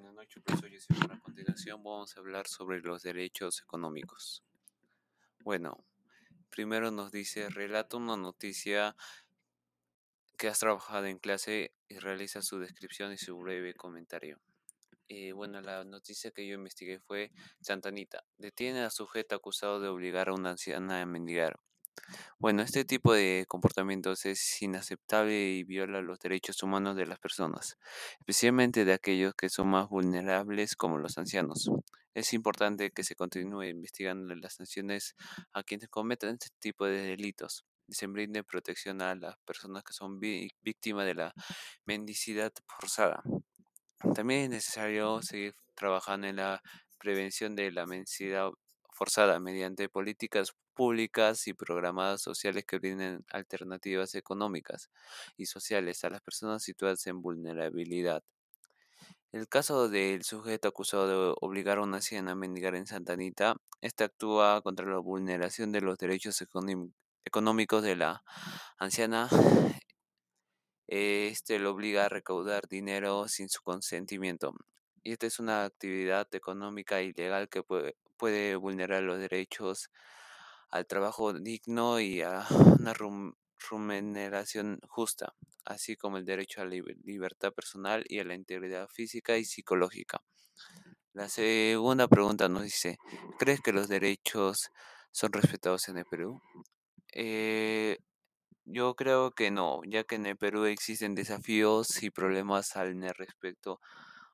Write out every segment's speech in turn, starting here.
buenas noches, profesor Yosef. A continuación vamos a hablar sobre los derechos económicos. Bueno, primero nos dice, relata una noticia que has trabajado en clase y realiza su descripción y su breve comentario. Eh, bueno, la noticia que yo investigué fue Santanita. Detiene a sujeto acusado de obligar a una anciana a mendigar. Bueno, este tipo de comportamientos es inaceptable y viola los derechos humanos de las personas, especialmente de aquellos que son más vulnerables como los ancianos. Es importante que se continúe investigando las sanciones a quienes cometen este tipo de delitos y se brinde protección a las personas que son víctimas de la mendicidad forzada. También es necesario seguir trabajando en la prevención de la mendicidad forzada mediante políticas públicas y programadas sociales que brinden alternativas económicas y sociales a las personas situadas en vulnerabilidad. El caso del sujeto acusado de obligar a una anciana a mendigar en Santa Anita, este actúa contra la vulneración de los derechos económicos de la anciana. Este lo obliga a recaudar dinero sin su consentimiento. Y esta es una actividad económica ilegal que puede, puede vulnerar los derechos al trabajo digno y a una remuneración justa, así como el derecho a la libertad personal y a la integridad física y psicológica. La segunda pregunta nos dice, ¿crees que los derechos son respetados en el Perú? Eh, yo creo que no, ya que en el Perú existen desafíos y problemas al respecto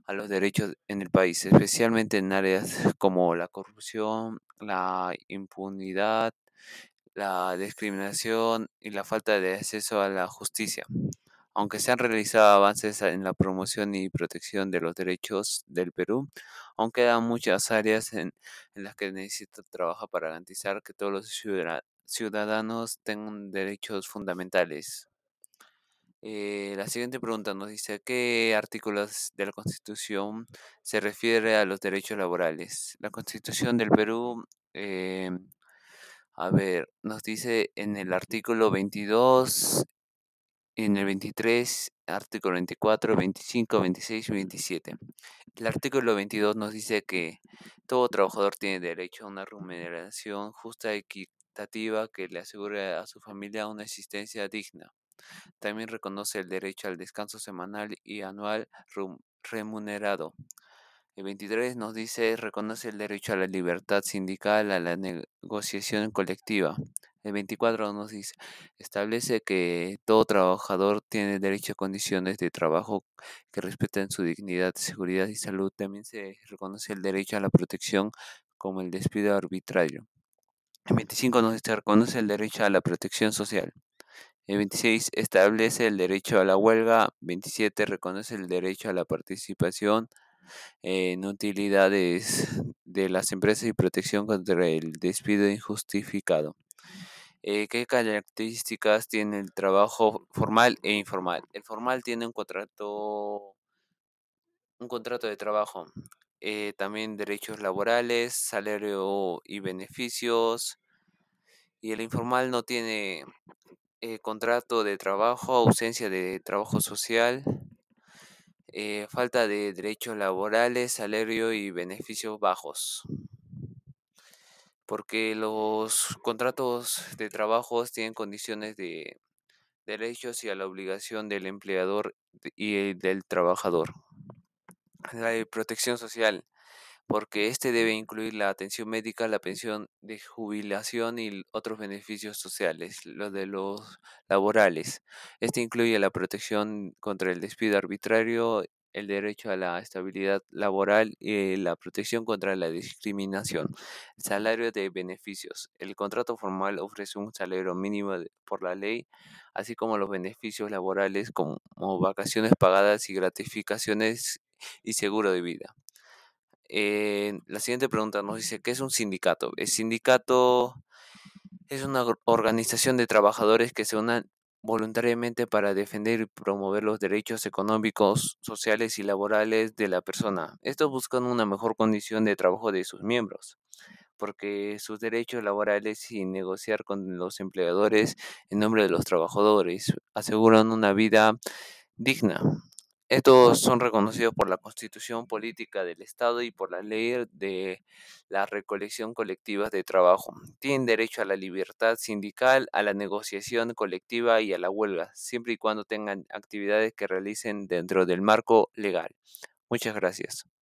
a los derechos en el país, especialmente en áreas como la corrupción, la impunidad, la discriminación y la falta de acceso a la justicia. Aunque se han realizado avances en la promoción y protección de los derechos del Perú, aún quedan muchas áreas en, las que necesita trabajar para garantizar que todos los ciudadanos tengan derechos fundamentales. Eh, la siguiente pregunta nos dice, ¿qué artículos de la Constitución se refiere a los derechos laborales? La Constitución del Perú, eh, a ver, nos dice en el artículo 22, en el 23, artículo 24, 25, 26 y 27. El artículo 22 nos dice que todo trabajador tiene derecho a una remuneración justa y equitativa que le asegure a su familia una existencia digna. También reconoce el derecho al descanso semanal y anual remunerado. El 23 nos dice, reconoce el derecho a la libertad sindical, a la negociación colectiva. El 24 nos dice, establece que todo trabajador tiene derecho a condiciones de trabajo que respeten su dignidad, seguridad y salud. También se reconoce el derecho a la protección como el despido arbitrario. El 25 nos dice, reconoce el derecho a la protección social. El 26 establece el derecho a la huelga. 27 reconoce el derecho a la participación en utilidades de las empresas y protección contra el despido injustificado. Eh, ¿Qué características tiene el trabajo formal e informal? El formal tiene un contrato, un contrato de trabajo, eh, también derechos laborales, salario y beneficios. Y el informal no tiene eh, contrato de trabajo, ausencia de trabajo social, eh, falta de derechos laborales, salario y beneficios bajos. Porque los contratos de trabajo tienen condiciones de derechos y a la obligación del empleador y del trabajador. La protección social porque este debe incluir la atención médica, la pensión de jubilación y otros beneficios sociales, los de los laborales. Este incluye la protección contra el despido arbitrario, el derecho a la estabilidad laboral y la protección contra la discriminación. Salario de beneficios. El contrato formal ofrece un salario mínimo por la ley, así como los beneficios laborales como vacaciones pagadas y gratificaciones y seguro de vida. Eh, la siguiente pregunta nos dice, ¿qué es un sindicato? El sindicato es una organización de trabajadores que se unan voluntariamente para defender y promover los derechos económicos, sociales y laborales de la persona. Estos buscan una mejor condición de trabajo de sus miembros, porque sus derechos laborales y negociar con los empleadores en nombre de los trabajadores aseguran una vida digna. Estos son reconocidos por la Constitución Política del Estado y por la ley de la recolección colectiva de trabajo. Tienen derecho a la libertad sindical, a la negociación colectiva y a la huelga, siempre y cuando tengan actividades que realicen dentro del marco legal. Muchas gracias.